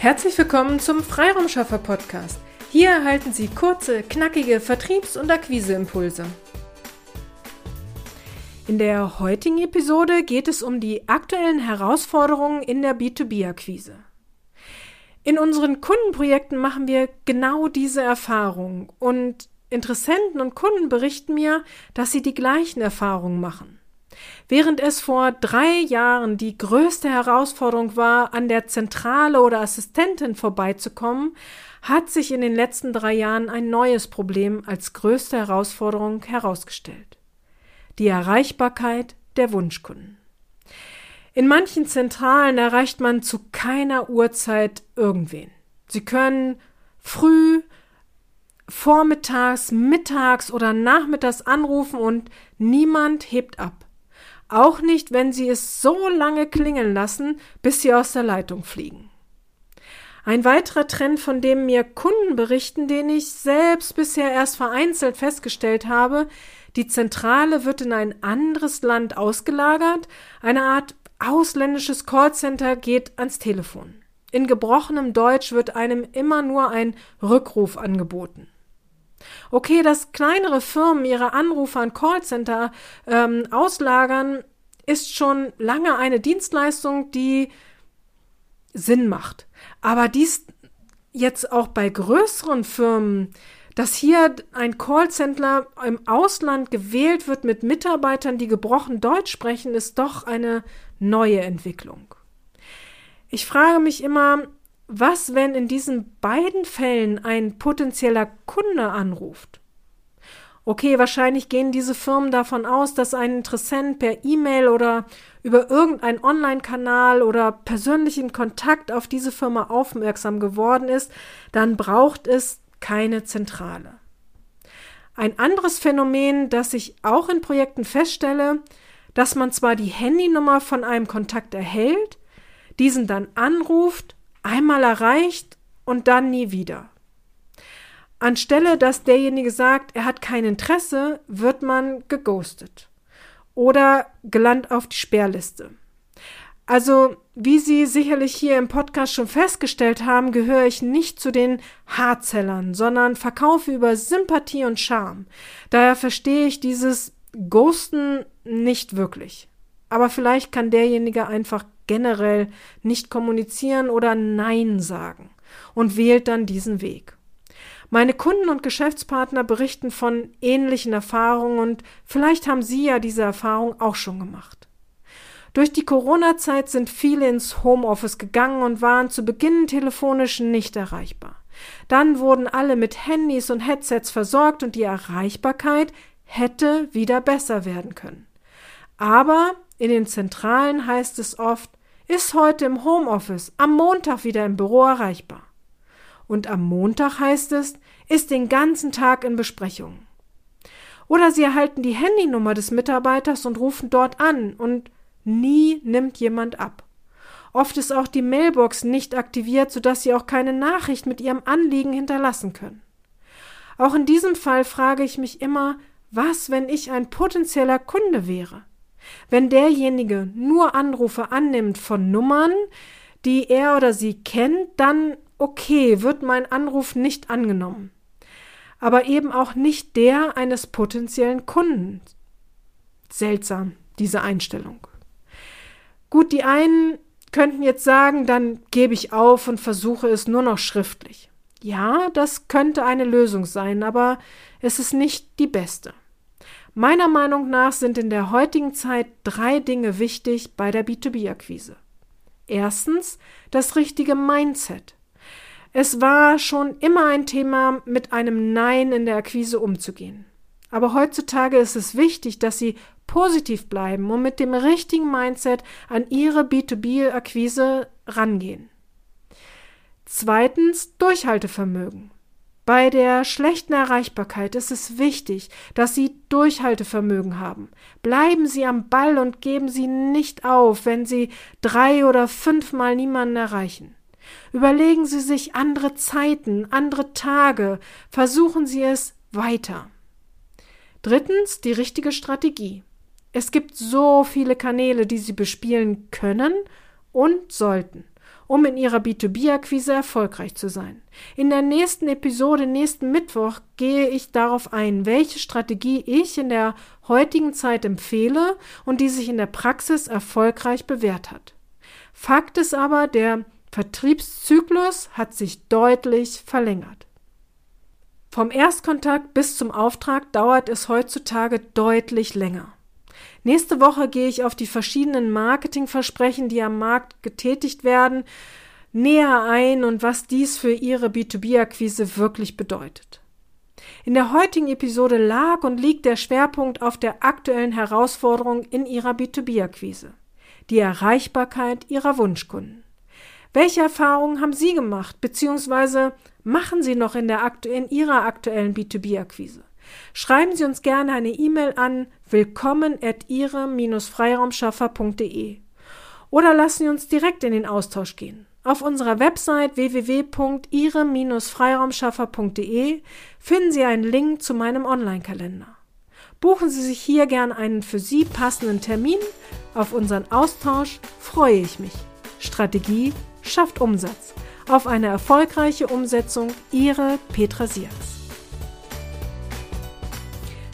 Herzlich willkommen zum Freiraumschaffer Podcast. Hier erhalten Sie kurze, knackige Vertriebs- und Akquiseimpulse. In der heutigen Episode geht es um die aktuellen Herausforderungen in der B2B-Akquise. In unseren Kundenprojekten machen wir genau diese Erfahrung und Interessenten und Kunden berichten mir, dass sie die gleichen Erfahrungen machen. Während es vor drei Jahren die größte Herausforderung war, an der Zentrale oder Assistentin vorbeizukommen, hat sich in den letzten drei Jahren ein neues Problem als größte Herausforderung herausgestellt. Die Erreichbarkeit der Wunschkunden. In manchen Zentralen erreicht man zu keiner Uhrzeit irgendwen. Sie können früh, vormittags, mittags oder nachmittags anrufen und niemand hebt ab. Auch nicht, wenn sie es so lange klingeln lassen, bis sie aus der Leitung fliegen. Ein weiterer Trend, von dem mir Kunden berichten, den ich selbst bisher erst vereinzelt festgestellt habe, die Zentrale wird in ein anderes Land ausgelagert, eine Art ausländisches Callcenter geht ans Telefon. In gebrochenem Deutsch wird einem immer nur ein Rückruf angeboten. Okay, dass kleinere Firmen ihre Anrufe an Callcenter ähm, auslagern, ist schon lange eine Dienstleistung, die Sinn macht. Aber dies jetzt auch bei größeren Firmen, dass hier ein Callcenter im Ausland gewählt wird mit Mitarbeitern, die gebrochen Deutsch sprechen, ist doch eine neue Entwicklung. Ich frage mich immer, was, wenn in diesen beiden Fällen ein potenzieller Kunde anruft? Okay, wahrscheinlich gehen diese Firmen davon aus, dass ein Interessent per E-Mail oder über irgendeinen Online-Kanal oder persönlichen Kontakt auf diese Firma aufmerksam geworden ist, dann braucht es keine Zentrale. Ein anderes Phänomen, das ich auch in Projekten feststelle, dass man zwar die Handynummer von einem Kontakt erhält, diesen dann anruft einmal erreicht und dann nie wieder. Anstelle, dass derjenige sagt, er hat kein Interesse, wird man geghostet oder gelandet auf die Sperrliste. Also, wie Sie sicherlich hier im Podcast schon festgestellt haben, gehöre ich nicht zu den Haarzellern, sondern verkaufe über Sympathie und Charme. Daher verstehe ich dieses Ghosten nicht wirklich. Aber vielleicht kann derjenige einfach generell nicht kommunizieren oder Nein sagen und wählt dann diesen Weg. Meine Kunden und Geschäftspartner berichten von ähnlichen Erfahrungen und vielleicht haben Sie ja diese Erfahrung auch schon gemacht. Durch die Corona-Zeit sind viele ins Homeoffice gegangen und waren zu Beginn telefonisch nicht erreichbar. Dann wurden alle mit Handys und Headsets versorgt und die Erreichbarkeit hätte wieder besser werden können. Aber in den Zentralen heißt es oft, ist heute im Homeoffice, am Montag wieder im Büro erreichbar. Und am Montag heißt es, ist den ganzen Tag in Besprechungen. Oder Sie erhalten die Handynummer des Mitarbeiters und rufen dort an und nie nimmt jemand ab. Oft ist auch die Mailbox nicht aktiviert, sodass Sie auch keine Nachricht mit Ihrem Anliegen hinterlassen können. Auch in diesem Fall frage ich mich immer, was, wenn ich ein potenzieller Kunde wäre? Wenn derjenige nur Anrufe annimmt von Nummern, die er oder sie kennt, dann okay, wird mein Anruf nicht angenommen. Aber eben auch nicht der eines potenziellen Kunden. Seltsam, diese Einstellung. Gut, die einen könnten jetzt sagen, dann gebe ich auf und versuche es nur noch schriftlich. Ja, das könnte eine Lösung sein, aber es ist nicht die beste. Meiner Meinung nach sind in der heutigen Zeit drei Dinge wichtig bei der B2B-Akquise. Erstens das richtige Mindset. Es war schon immer ein Thema, mit einem Nein in der Akquise umzugehen. Aber heutzutage ist es wichtig, dass Sie positiv bleiben und mit dem richtigen Mindset an Ihre B2B-Akquise rangehen. Zweitens Durchhaltevermögen. Bei der schlechten Erreichbarkeit ist es wichtig, dass Sie Durchhaltevermögen haben. Bleiben Sie am Ball und geben Sie nicht auf, wenn Sie drei oder fünfmal niemanden erreichen. Überlegen Sie sich andere Zeiten, andere Tage, versuchen Sie es weiter. Drittens die richtige Strategie. Es gibt so viele Kanäle, die Sie bespielen können und sollten um in Ihrer B2B-Akquise erfolgreich zu sein. In der nächsten Episode, nächsten Mittwoch, gehe ich darauf ein, welche Strategie ich in der heutigen Zeit empfehle und die sich in der Praxis erfolgreich bewährt hat. Fakt ist aber, der Vertriebszyklus hat sich deutlich verlängert. Vom Erstkontakt bis zum Auftrag dauert es heutzutage deutlich länger. Nächste Woche gehe ich auf die verschiedenen Marketingversprechen, die am Markt getätigt werden, näher ein und was dies für Ihre B2B-Akquise wirklich bedeutet. In der heutigen Episode lag und liegt der Schwerpunkt auf der aktuellen Herausforderung in Ihrer B2B-Akquise, die Erreichbarkeit Ihrer Wunschkunden. Welche Erfahrungen haben Sie gemacht, beziehungsweise machen Sie noch in, der in Ihrer aktuellen B2B-Akquise? Schreiben Sie uns gerne eine E-Mail an willkommen at ihre-freiraumschaffer.de oder lassen Sie uns direkt in den Austausch gehen. Auf unserer Website www.ihre-freiraumschaffer.de finden Sie einen Link zu meinem Online-Kalender. Buchen Sie sich hier gern einen für Sie passenden Termin. Auf unseren Austausch freue ich mich. Strategie schafft Umsatz. Auf eine erfolgreiche Umsetzung, Ihre Petra Sierks.